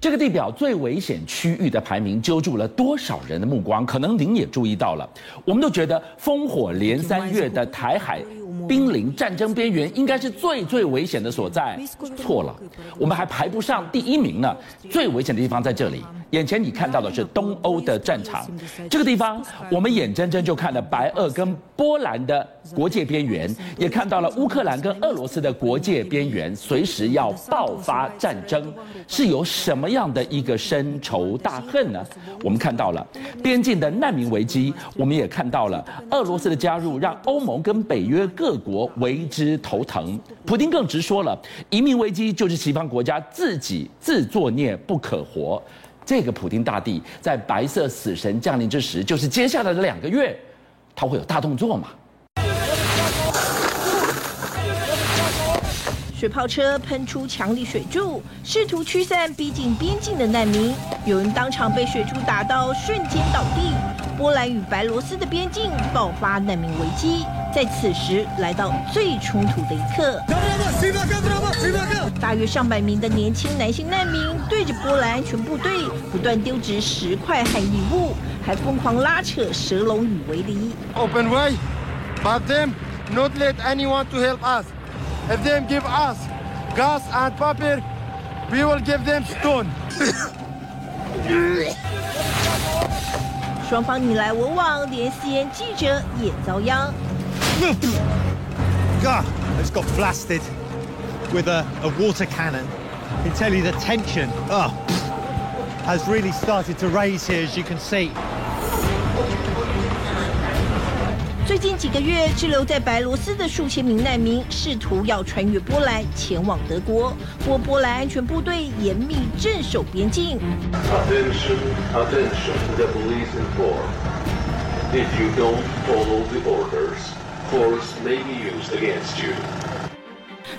这个地表最危险区域的排名揪住了多少人的目光？可能您也注意到了，我们都觉得烽火连三月的台海。濒临战争边缘，应该是最最危险的所在。错了，我们还排不上第一名呢。最危险的地方在这里，眼前你看到的是东欧的战场，这个地方我们眼睁睁就看了白俄跟波兰的国界边缘，也看到了乌克兰跟俄罗斯的国界边缘，随时要爆发战争，是有什么样的一个深仇大恨呢？我们看到了边境的难民危机，我们也看到了俄罗斯的加入，让欧盟跟北约各国为之头疼。普丁更直说了，移民危机就是西方国家自己自作孽不可活。这个普丁大帝在白色死神降临之时，就是接下来的两个月。他会有大动作嘛？水炮车喷出强力水柱，试图驱散逼近边境的难民。有人当场被水柱打到瞬间倒地。波兰与白罗斯的边境爆发难民危机，在此时来到最冲突的一刻。大约上百名的年轻男性难民对着波兰安全部队不断丢掷石块和异物。还疯狂拉扯蛇笼与围篱。Open way, but them not let anyone to help us. If them give us gas and paper, we will give them stone. 双方你来我往，连 CNN 记者也遭殃。God, it's got blasted with a, a water cannon. I can tell you the tension oh, has really started to raise here, as you can see. 最近几个月滞留在白罗斯的数千名难民试图要穿越波兰前往德国。波波兰安全部队严密镇守边境。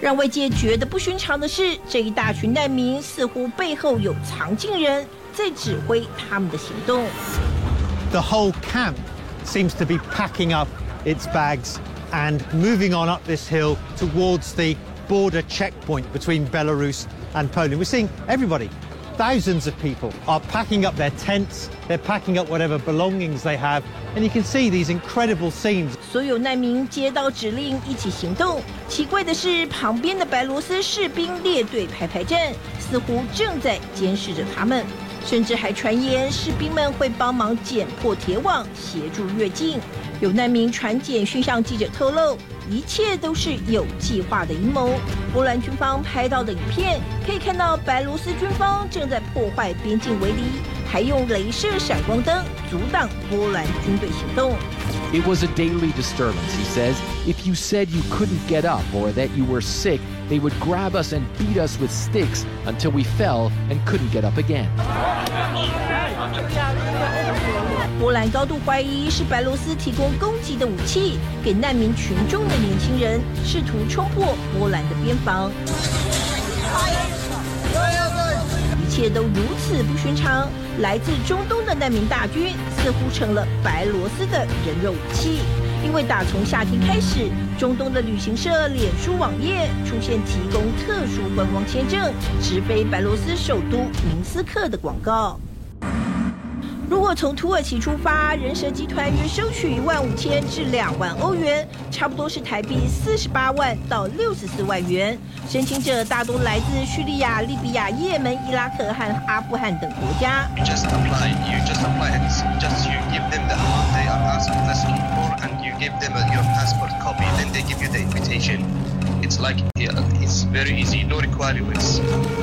让外界觉得不寻常的是这一大群难民似乎背后有藏进人在指挥他们的行动。The whole camp seems to be packing up its bags and moving on up this hill towards the border checkpoint between Belarus and Poland. We're seeing everybody, thousands of people are packing up their tents, they're packing up whatever belongings they have, and you can see these incredible scenes. 所有难民接到指令一起行动。奇怪的是，旁边的白罗斯士兵列队排排站，似乎正在监视着他们。 甚至还传言士兵们会帮忙剪破铁网，协助越境。有难民传简讯向记者透露，一切都是有计划的阴谋。波兰军方拍到的影片可以看到，白罗斯军方正在破坏边境围篱，还用镭射闪光灯阻挡波兰军队行动。It was a daily disturbance, he says. If you said you couldn't get up or that you were sick, They would grab us and beat us with sticks until we fell and couldn't get up again. 波兰高度怀疑是白罗斯提供攻击的武器给难民群众的年轻人，试图冲破波兰的边防。 一切都如此不寻常，来自中东的难民大军似乎成了白罗斯的人肉武器。因为打从夏天开始，中东的旅行社脸书网页出现提供特殊观光签证直飞白罗斯首都明斯克的广告。如果从土耳其出发，人蛇集团约收取一万五千至两万欧元，差不多是台币四十八万到六十四万元。申请者大多来自叙利亚、利比亚、也门、伊拉克和阿富汗等国家。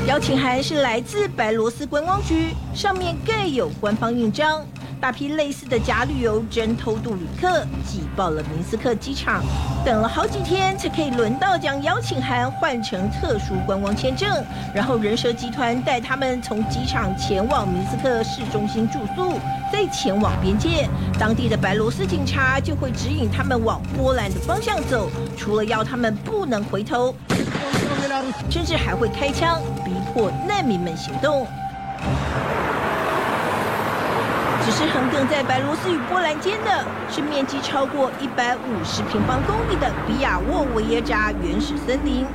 邀请函是来自白罗斯观光局，上面盖有官方印章。大批类似的假旅游真偷渡旅客挤爆了明斯克机场，等了好几天才可以轮到将邀请函换成特殊观光签证，然后人蛇集团带他们从机场前往明斯克市中心住宿，再前往边界，当地的白罗斯警察就会指引他们往波兰的方向走，除了要他们不能回头，甚至还会开枪逼迫难民们行动。只是横亘在白罗斯与波兰间的是面积超过一百五十平方公里的比亚沃维耶扎原始森林。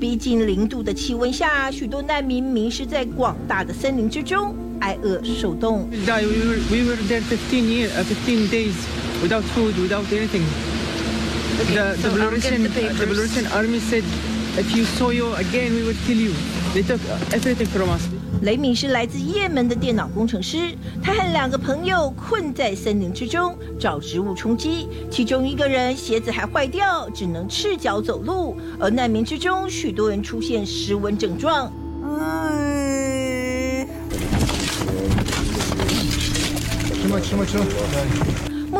逼近零度的气温下，许多难民迷失在广大的森林之中，挨饿受冻。We were there 15 years, 15 days without food, without anything. The the Belarusian the Belarusian army said, if you saw you again, we would kill you. They took everything from us. 雷米是来自也门的电脑工程师，他和两个朋友困在森林之中找植物充饥，其中一个人鞋子还坏掉，只能赤脚走路。而难民之中，许多人出现失温症状。目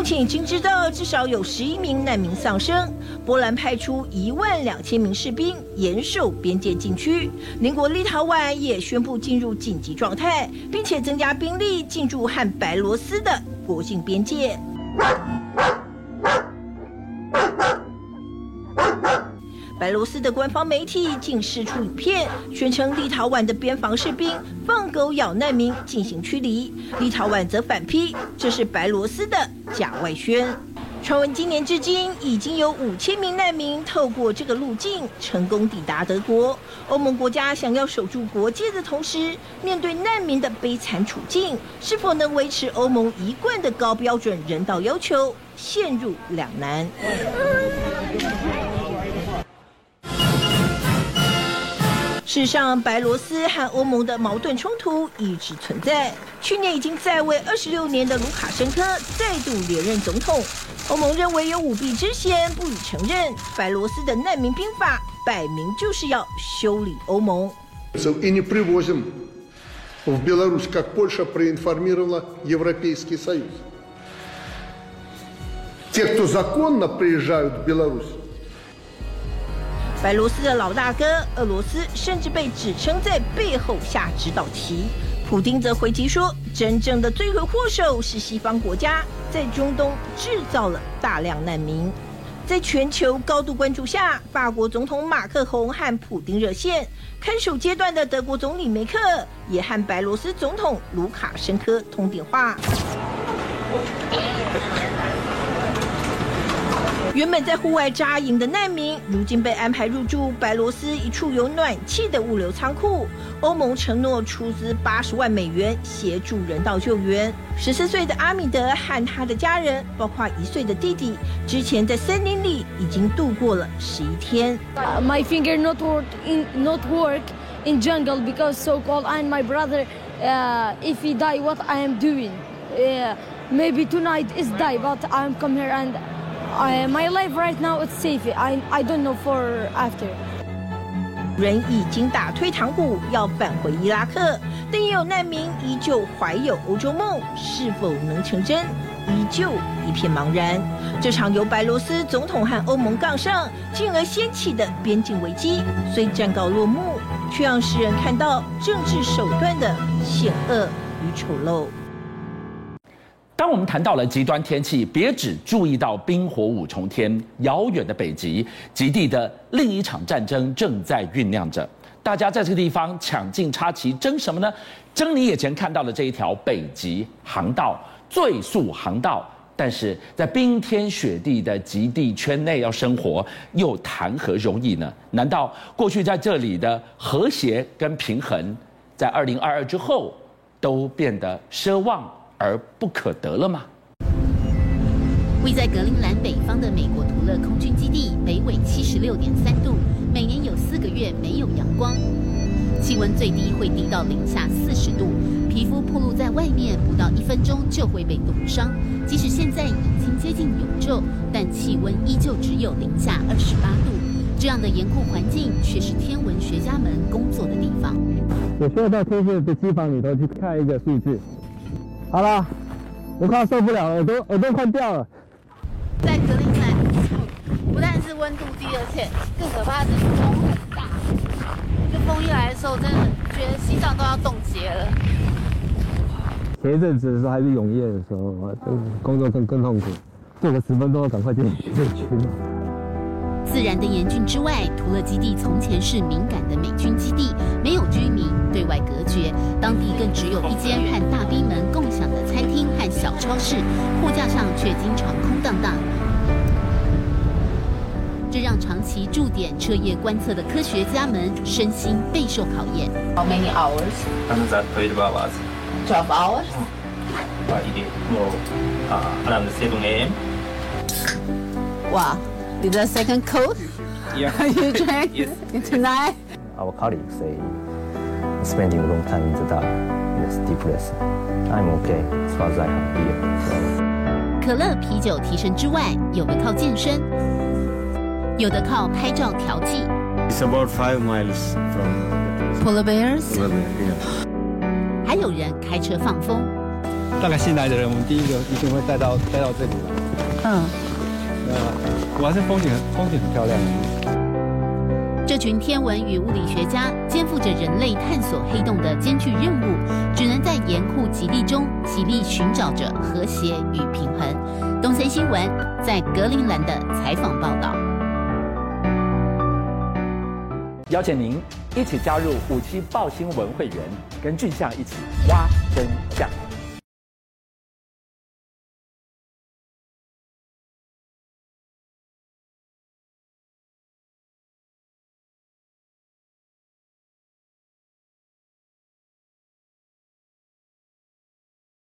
前已经知道至少有十一名难民丧生。波兰派出一万两千名士兵严守边界禁区，邻国立陶宛也宣布进入紧急状态，并且增加兵力进驻和白罗斯的国境边界。白罗斯的官方媒体竟释出影片，宣称立陶宛的边防士兵放狗咬难民进行驱离，立陶宛则反批这是白罗斯的假外宣。传闻今年至今已经有五千名难民透过这个路径成功抵达德国。欧盟国家想要守住国界的同时，面对难民的悲惨处境，是否能维持欧盟一贯的高标准人道要求，陷入两难。事实上，白罗斯和欧盟的矛盾冲突一直存在。去年已经在位二十六年的卢卡申科再度连任总统，欧盟认为有舞弊之嫌，不予承认。白罗斯的难民兵法摆明就是要修理欧盟。白罗斯的老大哥俄罗斯甚至被指称在背后下指导棋，普丁则回击说，真正的罪魁祸首是西方国家在中东制造了大量难民。在全球高度关注下，法国总统马克宏和普丁热线，看守阶段的德国总理梅克也和白罗斯总统卢卡申科通电话。原本在户外扎营的难民，如今被安排入住白罗斯一处有暖气的物流仓库。欧盟承诺出资八十万美元协助人道救援。十四岁的阿米德和他的家人，包括一岁的弟弟，之前在森林里已经度过了十一天。My finger not work in not work in jungle because so cold and my brother, uh, if he die, what I am doing? Yeah, maybe tonight is die, but I'm come here and. I, my life right now is safe. I I don't know for after. 人已经打退堂鼓，要返回伊拉克，但也有难民依旧怀有欧洲梦，是否能成真，依旧一片茫然。这场由白罗斯总统和欧盟杠上，进而掀起的边境危机，虽暂告落幕，却让世人看到政治手段的险恶与丑陋。当我们谈到了极端天气，别只注意到冰火五重天，遥远的北极，极地的另一场战争正在酝酿着。大家在这个地方抢尽插旗，争什么呢？争你眼前看到的这一条北极航道，最速航道。但是在冰天雪地的极地圈内要生活，又谈何容易呢？难道过去在这里的和谐跟平衡，在二零二二之后都变得奢望而不可得了吗？位在格陵兰北方的美国图勒空军基地，北纬七十六点三度，每年有四个月没有阳光，气温最低会低到零下四十度，皮肤暴露在外面不到一分钟就会被冻伤。即使现在已经接近永昼，但气温依旧只有零下二十八度。这样的严酷环境，却是天文学家们工作的地方。我需要到天线的机房里头去看一个数据。好了，我快要受不了了，耳朵耳朵快掉了。在格陵兰，不但是温度低，而且更可怕的是风很大。这风一来的时候，真的觉得心脏都要冻结了。前一阵子的时候还是永夜的时候，工作更更痛苦，做个十分钟赶快进去。自然的严峻之外，图勒基地从前是敏感的美军基地，没有居民，对外隔绝，当地更只有一间和大兵们共享的餐厅和小超市，货架上却经常空荡荡。这让长期驻点彻夜观测的科学家们身心备受考验。How many hours? And that 12 hours. Twelve hours? Uh, it is more uh, around 7 a.m. Wow. Is the second cold? Yeah. Are you drank Yes. tonight? Our colleagues say spending a long time in the dark is depressing. I'm okay as far as I have beer. So 可乐、啤酒提神之外，有的靠健身，有的靠拍照调剂。 It's about five miles from Polar bears? Well, yeah. 还有人开车放风。大概新来的人，我们第一个一定会带到带到这里来。嗯， 呃，我还是风景很风景很漂亮。这群天文与物理学家肩负着人类探索黑洞的艰巨任务，只能在严酷极地中极力寻找着和谐与平衡。东森新闻在格陵兰的采访报道。邀请您一起加入五七报新闻会员，跟俊相一起挖真相。